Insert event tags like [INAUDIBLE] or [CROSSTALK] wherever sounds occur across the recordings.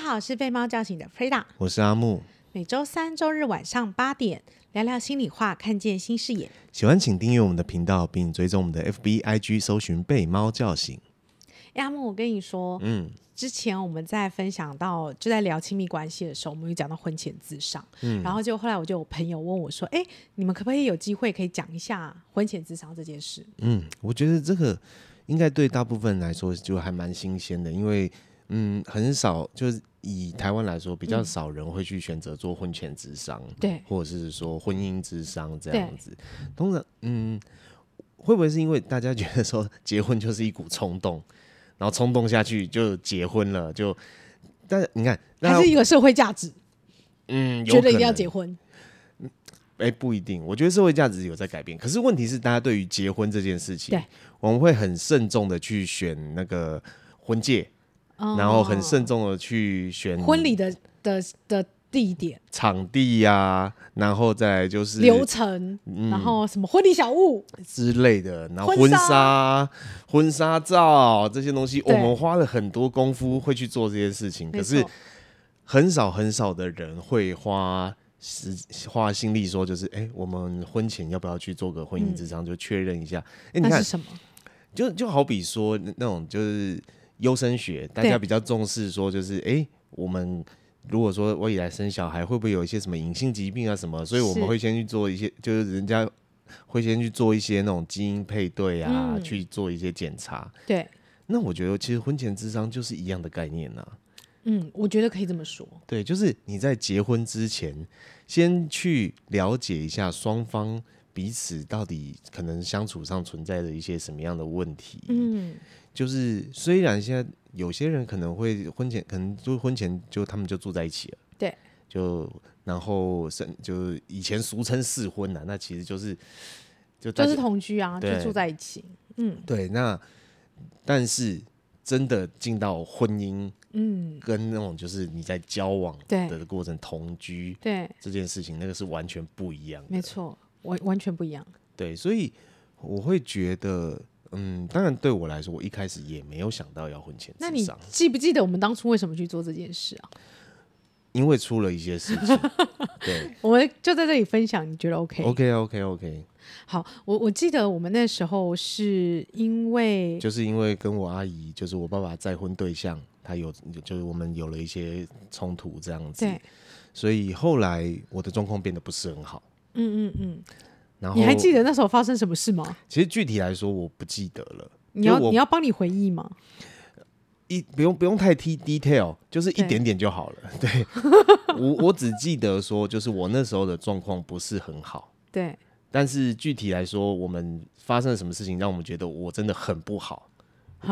好，我是被猫叫醒的 Frida，我是阿木。每周三、周日晚上八点，聊聊心里话，看见新视野。喜欢请订阅我们的频道，并追踪我们的 FB、IG，搜寻“被猫叫醒”。阿木，我跟你说，嗯，之前我们在分享到，就在聊亲密关系的时候，我们有讲到婚前自商，嗯，然后就后来我就有朋友问我说，哎，你们可不可以有机会可以讲一下婚前自商这件事？嗯，我觉得这个应该对大部分人来说就还蛮新鲜的，因为嗯，很少就是。以台湾来说，比较少人会去选择做婚前咨商，对、嗯，或者是说婚姻咨商这样子。通常，嗯，会不会是因为大家觉得说结婚就是一股冲动，然后冲动下去就结婚了？就，但是你看，还是一个社会价值，嗯，觉得一定要结婚。哎、欸，不一定。我觉得社会价值有在改变，可是问题是，大家对于结婚这件事情，对，我们会很慎重的去选那个婚戒。然后很慎重的去选婚礼的的的地点、场地呀、啊，然后再来就是流程、嗯，然后什么婚礼小物之类的，然后婚纱、婚纱照这些东西，我们花了很多功夫会去做这些事情，可是很少很少的人会花时花心力说，就是哎，我们婚前要不要去做个婚姻之商，就确认一下？哎，你看是什么？就就好比说那种就是。优生学，大家比较重视，说就是，哎、欸，我们如果说我以来生小孩，会不会有一些什么隐性疾病啊什么？所以我们会先去做一些，就是人家会先去做一些那种基因配对啊，嗯、去做一些检查。对，那我觉得其实婚前智商就是一样的概念呐、啊。嗯，我觉得可以这么说。对，就是你在结婚之前，先去了解一下双方彼此到底可能相处上存在的一些什么样的问题。嗯。就是虽然现在有些人可能会婚前可能就婚前就他们就住在一起了，对，就然后是就以前俗称试婚呐，那其实就是就就是同居啊，就住在一起，嗯，对，那但是真的进到婚姻，嗯，跟那种就是你在交往的过程同居，对。这件事情，那个是完全不一样的，没错，完完全不一样，对，所以我会觉得。嗯，当然对我来说，我一开始也没有想到要婚前。那你记不记得我们当初为什么去做这件事啊？[LAUGHS] 因为出了一些事情。对，[LAUGHS] 我们就在这里分享，你觉得 OK？OK，OK，OK。OK, OK, OK 好，我我记得我们那时候是因为，就是因为跟我阿姨，就是我爸爸再婚对象，他有，就是我们有了一些冲突这样子。所以后来我的状况变得不是很好。嗯嗯嗯。然后你还记得那时候发生什么事吗？其实具体来说我不记得了。你要你要帮你回忆吗？一不用不用太 T detail，就是一点点就好了。[LAUGHS] 对，对我我只记得说，就是我那时候的状况不是很好。对。但是具体来说，我们发生了什么事情让我们觉得我真的很不好，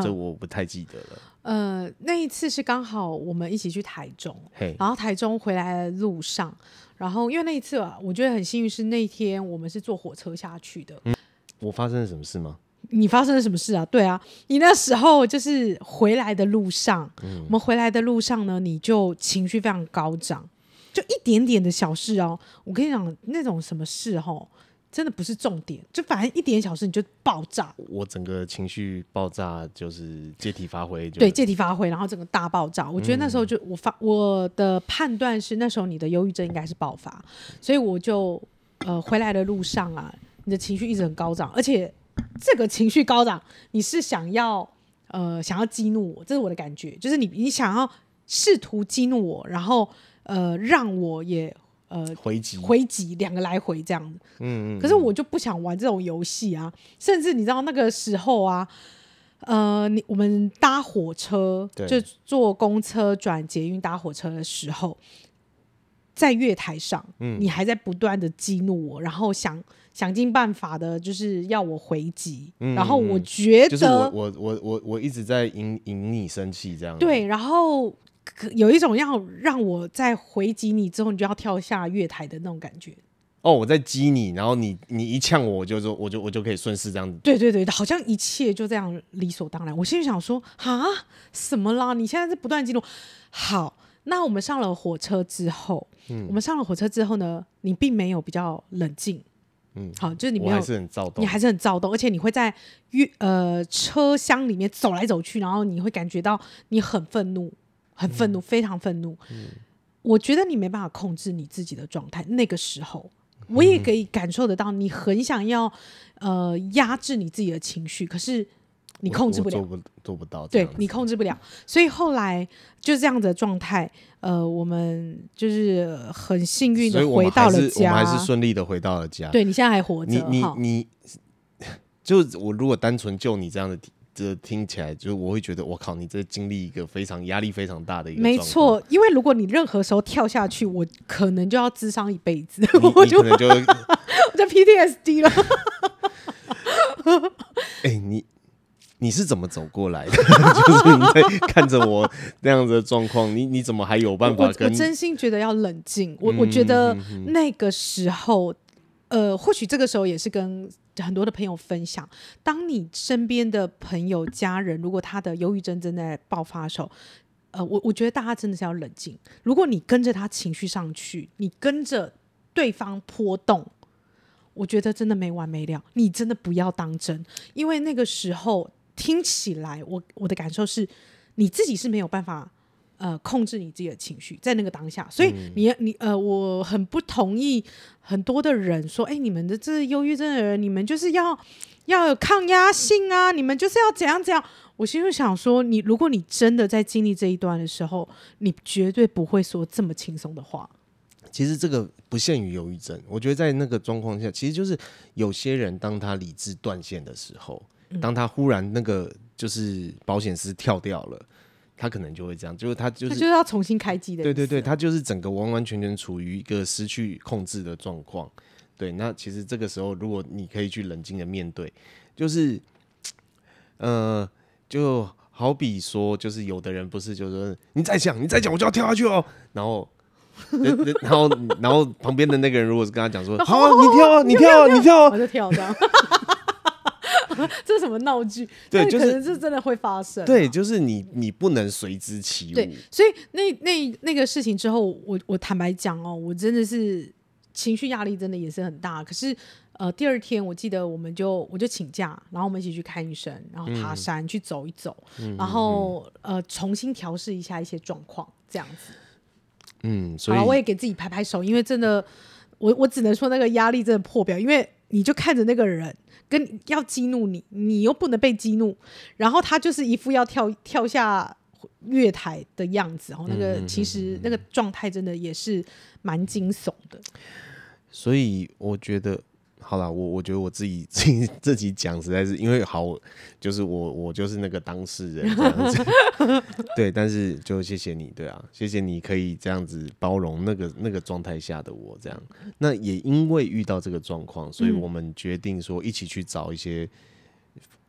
这我不太记得了。呃，那一次是刚好我们一起去台中，然后台中回来的路上。然后，因为那一次啊，我觉得很幸运，是那天我们是坐火车下去的。嗯，我发生了什么事吗？你发生了什么事啊？对啊，你那时候就是回来的路上，嗯，我们回来的路上呢，你就情绪非常高涨，就一点点的小事哦。我跟你讲，那种什么事哦。真的不是重点，就反正一点小事你就爆炸。我整个情绪爆炸就是借题发挥，对，借题发挥，然后整个大爆炸。我觉得那时候就我发我的判断是那时候你的忧郁症应该是爆发，所以我就呃回来的路上啊，你的情绪一直很高涨，而且这个情绪高涨，你是想要呃想要激怒我，这是我的感觉，就是你你想要试图激怒我，然后呃让我也。呃，回击。回击两个来回这样，嗯嗯。可是我就不想玩这种游戏啊，甚至你知道那个时候啊，呃，你我们搭火车就坐公车转捷运搭火车的时候，在月台上，嗯，你还在不断的激怒我，然后想想尽办法的，就是要我回击，嗯，然后我觉得，就是我我我我我一直在引引你生气这样，对，然后。有一种要让我在回击你之后，你就要跳下月台的那种感觉。哦，我在激你，然后你你一呛我，我就说我就我就可以顺势这样子。对对对，好像一切就这样理所当然。我心里想说啊，什么啦？你现在是不断激怒。好，那我们上了火车之后，嗯，我们上了火车之后呢，你并没有比较冷静。嗯，好，就是你没有，还是很躁动，你还是很躁动，而且你会在月呃车厢里面走来走去，然后你会感觉到你很愤怒。很愤怒，非常愤怒。嗯，我觉得你没办法控制你自己的状态。那个时候，我也可以感受得到，你很想要呃压制你自己的情绪，可是你控制不了，做不做不到，对你控制不了。所以后来就这样子的状态，呃，我们就是很幸运的回到了家，我们还是顺利的回到了家。对，你现在还活着，你你你，[LAUGHS] 就我如果单纯就你这样的。这听起来就是我会觉得，我靠，你这经历一个非常压力非常大的一个。没错，因为如果你任何时候跳下去，我可能就要智商一辈子，[LAUGHS] 我就可能就 [LAUGHS] 我就 PTSD 了。[LAUGHS] 哎、欸，你你是怎么走过来的？就是你在看着我那样子的状况，你你怎么还有办法跟？我，我真心觉得要冷静。我我觉得那个时候。呃，或许这个时候也是跟很多的朋友分享，当你身边的朋友、家人，如果他的忧郁症正在爆发的时候，呃，我我觉得大家真的是要冷静。如果你跟着他情绪上去，你跟着对方波动，我觉得真的没完没了。你真的不要当真，因为那个时候听起来，我我的感受是，你自己是没有办法。呃，控制你自己的情绪，在那个当下，所以你你呃，我很不同意很多的人说，哎，你们的这忧郁症的人，你们就是要要有抗压性啊，你们就是要怎样怎样。我心里想说，你如果你真的在经历这一段的时候，你绝对不会说这么轻松的话。其实这个不限于忧郁症，我觉得在那个状况下，其实就是有些人当他理智断线的时候，当他忽然那个就是保险丝跳掉了。他可能就会这样，就是他就是他就是要重新开机的。对对对，他就是整个完完全全处于一个失去控制的状况。对，那其实这个时候，如果你可以去冷静的面对，就是，呃，就好比说，就是有的人不是，就是说你再讲，你再讲，我就要跳下去哦。然后，然后，然后旁边的那个人如果是跟他讲说，[LAUGHS] 好啊，你跳啊，你跳啊，你跳啊，[LAUGHS] 我就跳这样。[LAUGHS] [LAUGHS] 这是什么闹剧？对，可能是真的会发生。对，就是你，你不能随之起舞。对，所以那那那个事情之后，我我坦白讲哦，我真的是情绪压力真的也是很大。可是呃，第二天我记得我们就我就请假，然后我们一起去看医生，然后爬山、嗯、去走一走，嗯、然后、嗯、呃重新调试一下一些状况，这样子。嗯，所以我也给自己拍拍手，因为真的，我我只能说那个压力真的破表，因为你就看着那个人。跟要激怒你，你又不能被激怒，然后他就是一副要跳跳下月台的样子，然后那个其实那个状态真的也是蛮惊悚的。所以我觉得。好了，我我觉得我自己 [LAUGHS] 自己自己讲实在是因为好，就是我我就是那个当事人这样子，[LAUGHS] 对，但是就谢谢你，对啊，谢谢你可以这样子包容那个那个状态下的我这样。那也因为遇到这个状况，所以我们决定说一起去找一些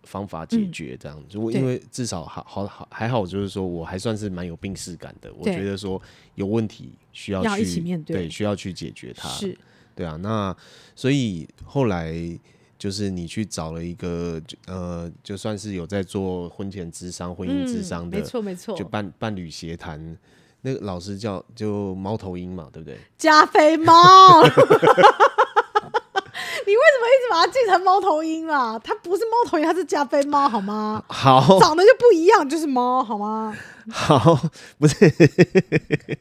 方法解决这样。如果、嗯、因为至少好好好还好，就是说我还算是蛮有病视感的，我觉得说有问题需要去要一起面对，对，需要去解决它。是。对啊，那所以后来就是你去找了一个呃，就算是有在做婚前智商、婚姻智商的，没错没错，就伴伴侣协谈，那个老师叫就猫头鹰嘛，对不对？加菲猫，[LAUGHS] 你为什么一直把它记成猫头鹰啦？它不是猫头鹰，它是加菲猫，好吗？好，长得就不一样，就是猫，好吗？好，不是。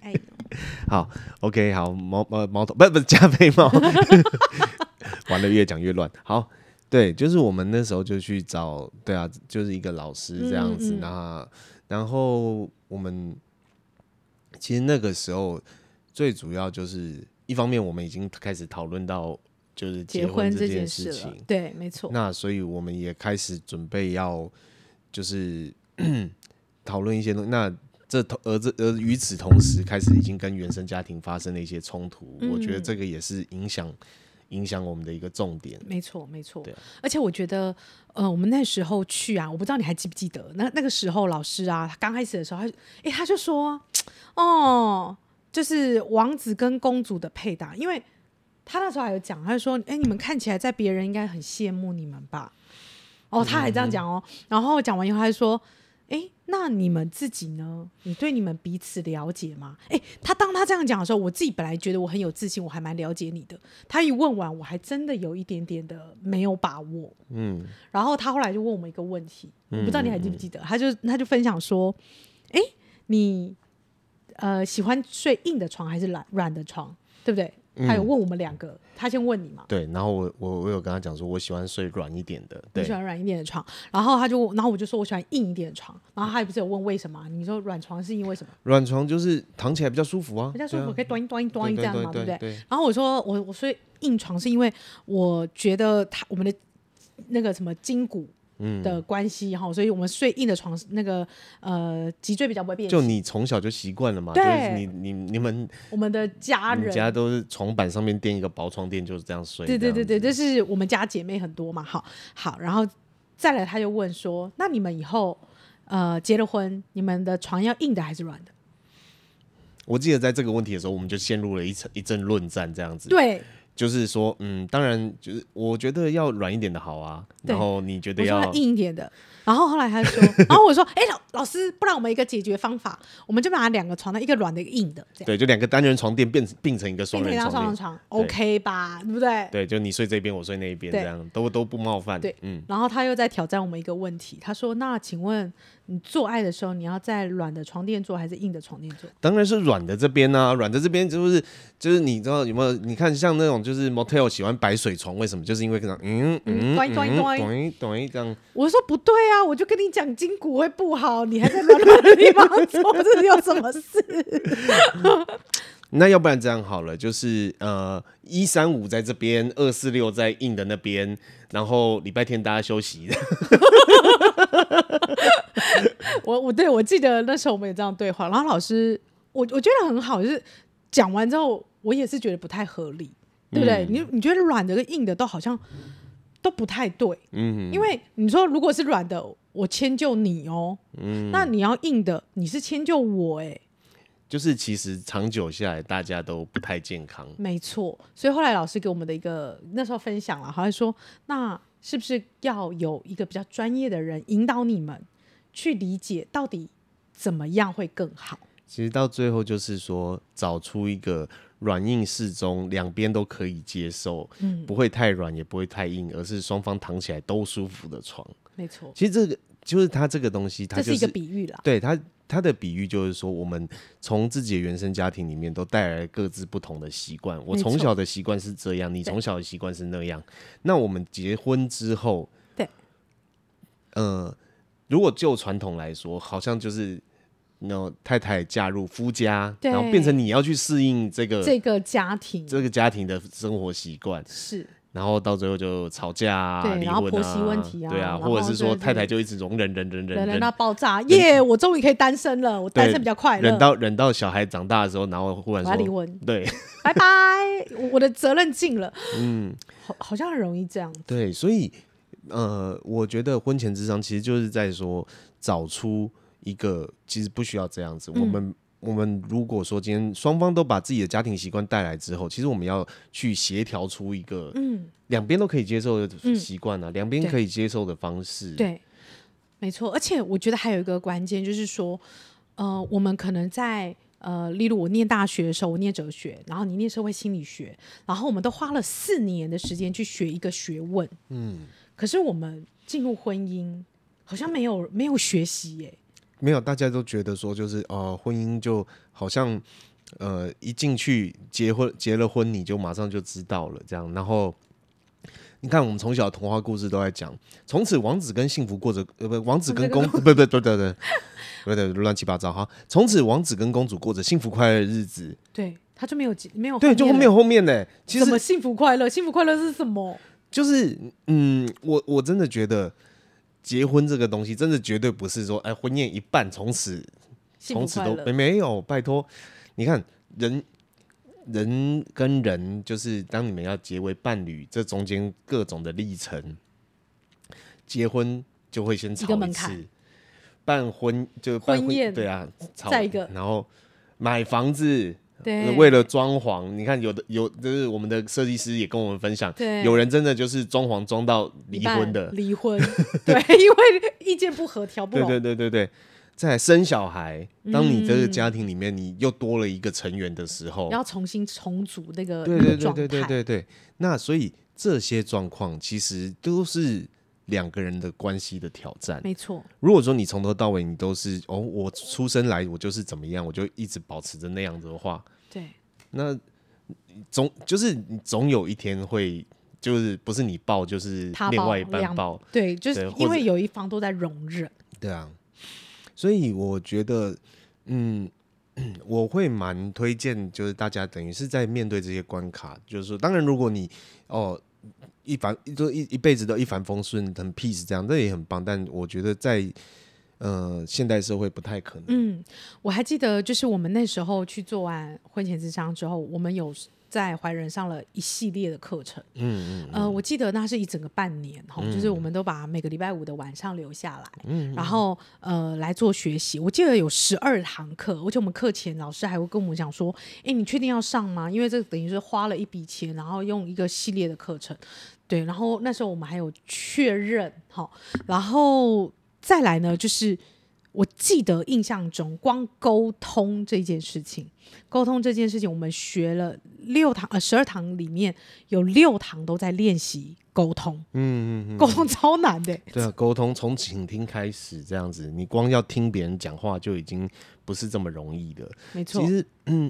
哎 [LAUGHS] 好，OK，好，猫呃猫头不是不是加菲猫，[LAUGHS] 玩的越讲越乱。好，对，就是我们那时候就去找，对啊，就是一个老师这样子。那、嗯嗯、然后我们其实那个时候最主要就是一方面，我们已经开始讨论到就是结婚这件事情，对，没错。那所以我们也开始准备要就是 [COUGHS] 讨论一些东西。那这同而这而与此同时，开始已经跟原生家庭发生了一些冲突，嗯、我觉得这个也是影响影响我们的一个重点。没错，没错。对，而且我觉得，呃，我们那时候去啊，我不知道你还记不记得，那那个时候老师啊，他刚开始的时候，他哎他就说，[TSK] 哦，就是王子跟公主的配搭，因为他那时候还有讲，他就说，哎，你们看起来在别人应该很羡慕你们吧？哦，他还这样讲哦，嗯、然后讲完以后，他就说。哎，那你们自己呢？你对你们彼此了解吗？哎，他当他这样讲的时候，我自己本来觉得我很有自信，我还蛮了解你的。他一问完，我还真的有一点点的没有把握。嗯，然后他后来就问我们一个问题，我不知道你还记不记得？嗯嗯嗯，他就他就分享说，哎，你呃喜欢睡硬的床还是软软的床，对不对？他有问我们两个，嗯、他先问你嘛？对，然后我我我有跟他讲说，我喜欢睡软一点的，对，喜欢软一点的床。然后他就，然后我就说我喜欢硬一点的床。然后他也不是有问为什么？你说软床是因为什么？软床就是躺起来比较舒服啊，比较舒服，啊、可以端一端一端一这样嘛，对不？对。然后我说我我睡硬床是因为我觉得他我们的那个什么筋骨。的关系哈，所以我们睡硬的床，那个呃脊椎比较不会变。就你从小就习惯了嘛？对，就是你你你们我们的家人家都是床板上面垫一个薄床垫，就是这样睡。对对对对，这是我们家姐妹很多嘛，好，好，然后再来他就问说，那你们以后呃结了婚，你们的床要硬的还是软的？我记得在这个问题的时候，我们就陷入了一阵一阵论战，这样子。对。就是说，嗯，当然，就是我觉得要软一点的好啊。然后你觉得要硬一点的。然后后来他说，[LAUGHS] 然后我说，哎、欸，老老师，不然我们一个解决方法，我们就把两个床单，一个软的，一个硬的，这样。对，就两个单人床垫变并成一个双人床，双人床，OK 吧？对不对？对，就你睡这边，我睡那一边，这样都都不冒犯。对，嗯。然后他又在挑战我们一个问题，他说，那请问。你做爱的时候，你要在软的床垫做还是硬的床垫做？当然是软的这边啊，软的这边就是就是你知道有没有？你看像那种就是 motel 喜欢摆水床，为什么？就是因为这样，嗯嗯，短一短一短一这样。我说不对啊，我就跟你讲筋骨会不好，你还在那乱的地方做，这是有什么事？[LAUGHS] 那要不然这样好了，就是呃一三五在这边，二四六在硬的那边，然后礼拜天大家休息。[LAUGHS] [LAUGHS] 我我对我记得那时候我们也这样对话，然后老师我我觉得很好，就是讲完之后我也是觉得不太合理，对不对？嗯、你你觉得软的跟硬的都好像都不太对，嗯，因为你说如果是软的，我迁就你哦，嗯，那你要硬的，你是迁就我哎，就是其实长久下来大家都不太健康，没错，所以后来老师给我们的一个那时候分享了，好像说那是不是要有一个比较专业的人引导你们？去理解到底怎么样会更好？其实到最后就是说，找出一个软硬适中，两边都可以接受，嗯，不会太软也不会太硬，而是双方躺起来都舒服的床。没错，其实这个就是它这个东西，它就是一个比喻啦。对他，他的比喻就是说，我们从自己的原生家庭里面都带来各自不同的习惯。我从小的习惯是这样，你从小的习惯是那样。那我们结婚之后，对，呃。如果就传统来说，好像就是那太太嫁入夫家，然后变成你要去适应这个这个家庭，这个家庭的生活习惯是，然后到最后就吵架啊，离婚啊，然后婆媳问题啊，对啊，或者是说太太就一直容忍忍忍忍，忍到爆炸，耶！我终于可以单身了，我单身比较快乐。忍到忍到小孩长大的时候，然后忽然说离婚，对，拜拜，我的责任尽了。嗯，好，好像很容易这样。对，所以。呃，我觉得婚前智商其实就是在说，找出一个其实不需要这样子。嗯、我们我们如果说今天双方都把自己的家庭习惯带来之后，其实我们要去协调出一个，嗯，两边都可以接受的习惯啊，两边、嗯、可以接受的方式。对，没错。而且我觉得还有一个关键就是说，呃，我们可能在呃，例如我念大学的时候，我念哲学，然后你念社会心理学，然后我们都花了四年的时间去学一个学问，嗯。可是我们进入婚姻，好像没有没有学习耶。没有，大家都觉得说就是呃，婚姻就好像呃，一进去结婚结了婚，你就马上就知道了这样。然后你看，我们从小童话故事都在讲，从此王子跟幸福过着呃不，王子跟公 [LAUGHS] 不不不对对对对对乱七八糟哈。从此王子跟公主过着幸福快乐的日子。对，他就没有没有对，就没有后面呢。其实什么幸福快乐？幸福快乐是什么？就是，嗯，我我真的觉得结婚这个东西，真的绝对不是说，哎，婚宴一办，从此从此都没没有，拜托，你看人人跟人，就是当你们要结为伴侣，这中间各种的历程，结婚就会先吵一次，办婚就办婚，婚宴，对啊，吵再一个，然后买房子。对，为了装潢，你看有的有，就是我们的设计师也跟我们分享，对，有人真的就是装潢装到离婚的，离婚，[LAUGHS] 对，因为意见不合，调不拢，对对对对对。在生小孩，当你这个家庭里面你又多了一个成员的时候，嗯、要重新重组那个，对对对对对对对。那所以这些状况其实都是两个人的关系的挑战。没错。如果说你从头到尾你都是哦，我出生来我就是怎么样，我就一直保持着那样子的话，对，那总就是你总有一天会。就是不是你抱，就是另外一半抱，对，就是因为有一方都在容忍，对啊，所以我觉得，嗯，[CLEARS THROAT] 我会蛮推荐，就是大家等于是在面对这些关卡，就是说，当然如果你哦一帆就一一辈子都一帆风顺，很 peace 这样，这也很棒，但我觉得在呃现代社会不太可能。嗯，我还记得，就是我们那时候去做完婚前智商之后，我们有。在怀仁上了一系列的课程，嗯嗯，呃，我记得那是一整个半年哈，嗯、就是我们都把每个礼拜五的晚上留下来，嗯，然后呃来做学习。我记得有十二堂课，而且我们课前老师还会跟我们讲说，哎，你确定要上吗？因为这等于是花了一笔钱，然后用一个系列的课程，对，然后那时候我们还有确认，好，然后再来呢就是。我记得印象中，光沟通这件事情，沟通这件事情，我们学了六堂，呃，十二堂里面有六堂都在练习沟通。嗯嗯嗯，[LAUGHS] 沟通超难的。对啊，沟通从倾听开始，这样子，你光要听别人讲话就已经不是这么容易的。没错。其实，嗯，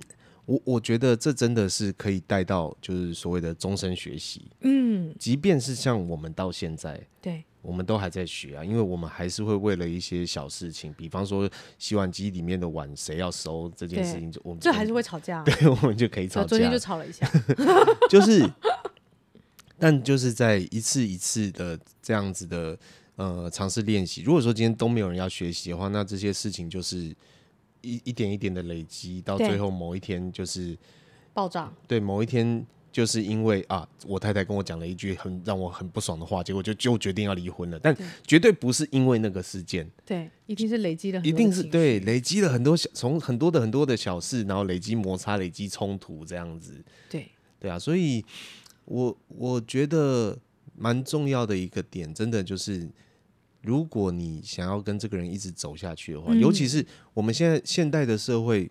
我我觉得这真的是可以带到，就是所谓的终身学习。嗯，即便是像我们到现在，对。我们都还在学啊，因为我们还是会为了一些小事情，比方说洗碗机里面的碗谁要收这件事情，就我们这还是会吵架，对，我们就可以吵架。昨天就吵了一下，[LAUGHS] 就是，但就是在一次一次的这样子的呃尝试练习。如果说今天都没有人要学习的话，那这些事情就是一一点一点的累积，到最后某一天就是爆炸。对，某一天。就是因为啊，我太太跟我讲了一句很让我很不爽的话，结果就就决定要离婚了。但绝对不是因为那个事件，对，一定是累积了很多，一定是对累积了很多小，从很多的很多的小事，然后累积摩擦，累积冲突这样子。对，对啊，所以我我觉得蛮重要的一个点，真的就是，如果你想要跟这个人一直走下去的话，嗯、尤其是我们现在现代的社会。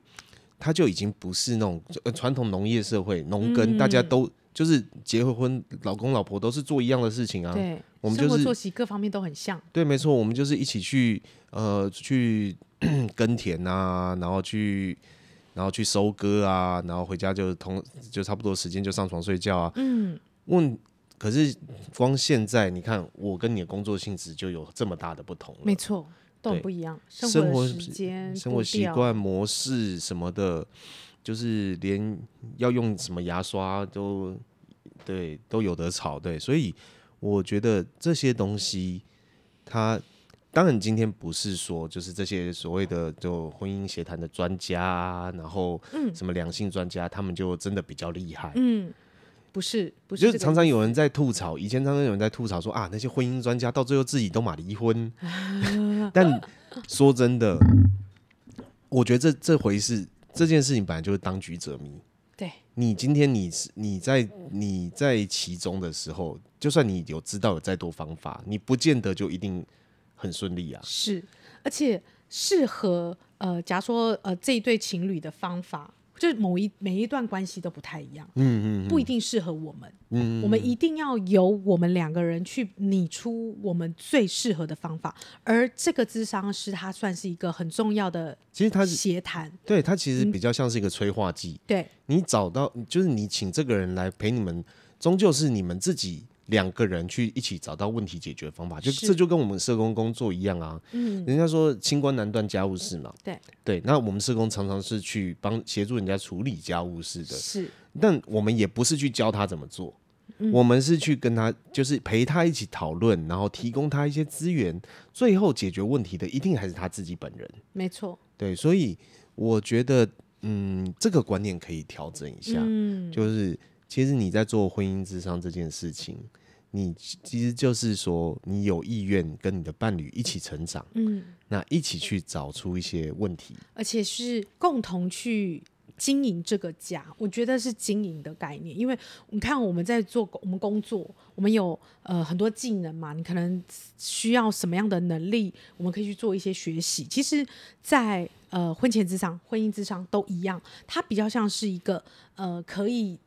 它就已经不是那种传统农业社会，农耕、嗯、大家都就是结了婚，老公老婆都是做一样的事情啊。对，我们就是作息各方面都很像。对，没错，我们就是一起去呃去 [CLEARS THROAT] 耕田啊，然后去然后去收割啊，然后回家就同就差不多时间就上床睡觉啊。嗯。问，可是光现在你看，我跟你的工作性质就有这么大的不同了。没错。都不一样，生活时间、生活习惯、模式什么的，就是连要用什么牙刷都对都有得吵。对，所以我觉得这些东西，它当然今天不是说就是这些所谓的就婚姻协谈的专家，然后什么两性专家，他们就真的比较厉害。嗯。不是，不是，就是常常有人在吐槽，以前常常有人在吐槽说啊，那些婚姻专家到最后自己都嘛离婚。[LAUGHS] 但说真的，我觉得这这回事，这件事情本来就是当局者迷。对，你今天你是你在你在其中的时候，就算你有知道有再多方法，你不见得就一定很顺利啊。是，而且适合呃，假如说呃这一对情侣的方法。就是某一每一段关系都不太一样，嗯嗯，不一定适合我们，嗯，我们一定要由我们两个人去拟出我们最适合的方法，而这个智商师他算是一个很重要的，其实他是协谈，对他其实比较像是一个催化剂，对，你找到就是你请这个人来陪你们，终究是你们自己。两个人去一起找到问题解决方法，就这就跟我们社工工作一样啊。嗯，人家说清官难断家务事嘛。对对，那我们社工常常是去帮协助人家处理家务事的。是，但我们也不是去教他怎么做，嗯、我们是去跟他，就是陪他一起讨论，然后提供他一些资源，最后解决问题的一定还是他自己本人。没错。对，所以我觉得，嗯，这个观念可以调整一下。嗯，就是。其实你在做婚姻咨商这件事情，你其实就是说，你有意愿跟你的伴侣一起成长，嗯，那一起去找出一些问题，而且是共同去经营这个家。我觉得是经营的概念，因为你看我们在做我们工作，我们有呃很多技能嘛，你可能需要什么样的能力，我们可以去做一些学习。其实在，在呃婚前之商、婚姻之商都一样，它比较像是一个呃可以。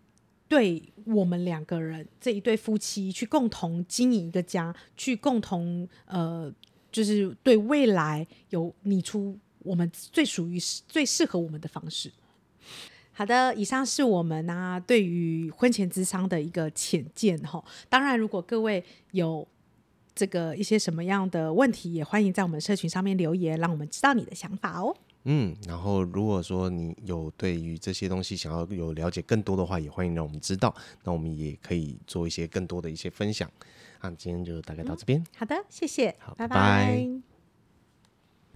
对我们两个人这一对夫妻去共同经营一个家，去共同呃，就是对未来有拟出我们最属于最适合我们的方式。好的，以上是我们呢、对于婚前咨商的一个浅见哈。当然，如果各位有这个一些什么样的问题，也欢迎在我们社群上面留言，让我们知道你的想法哦。嗯，然后如果说你有对于这些东西想要有了解更多的话，也欢迎让我们知道，那我们也可以做一些更多的一些分享。啊今天就大概到这边。嗯、好的，谢谢，好，拜拜。拜拜。